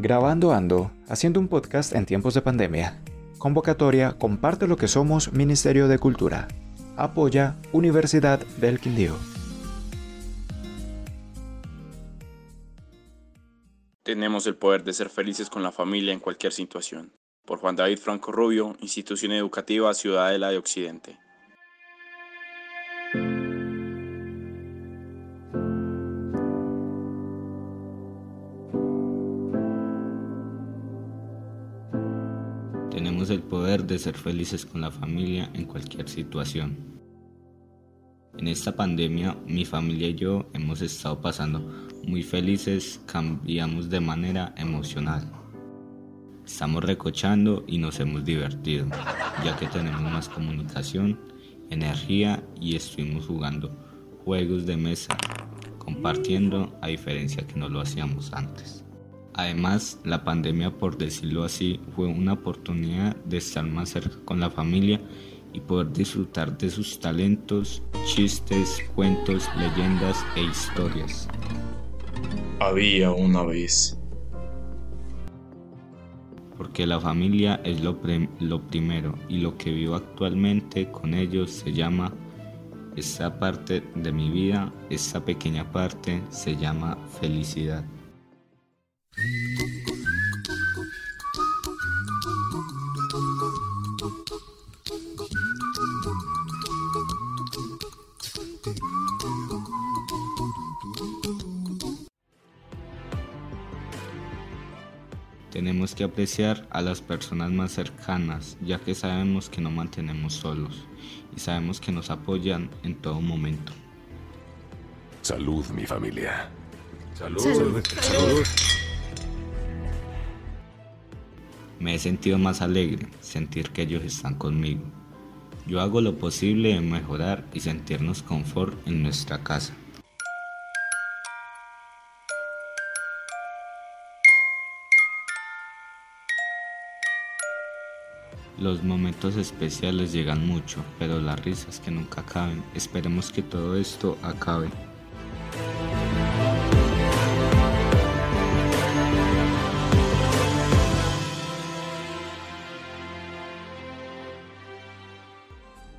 Grabando Ando, haciendo un podcast en tiempos de pandemia. Convocatoria Comparte lo que somos Ministerio de Cultura. Apoya Universidad del Quindío. Tenemos el poder de ser felices con la familia en cualquier situación. Por Juan David Franco Rubio, Institución Educativa Ciudadela de Occidente. El poder de ser felices con la familia en cualquier situación. En esta pandemia mi familia y yo hemos estado pasando muy felices, cambiamos de manera emocional. Estamos recochando y nos hemos divertido, ya que tenemos más comunicación, energía y estuvimos jugando juegos de mesa, compartiendo a diferencia que no lo hacíamos antes. Además, la pandemia, por decirlo así, fue una oportunidad de estar más cerca con la familia y poder disfrutar de sus talentos, chistes, cuentos, leyendas e historias. Había una vez. Porque la familia es lo, lo primero y lo que vivo actualmente con ellos se llama, esta parte de mi vida, esta pequeña parte se llama felicidad. Tenemos que apreciar a las personas más cercanas, ya que sabemos que no mantenemos solos y sabemos que nos apoyan en todo momento. Salud, mi familia. Salud. Salud. Salud. Me he sentido más alegre, sentir que ellos están conmigo. Yo hago lo posible en mejorar y sentirnos confort en nuestra casa. Los momentos especiales llegan mucho, pero las risas que nunca acaben. Esperemos que todo esto acabe.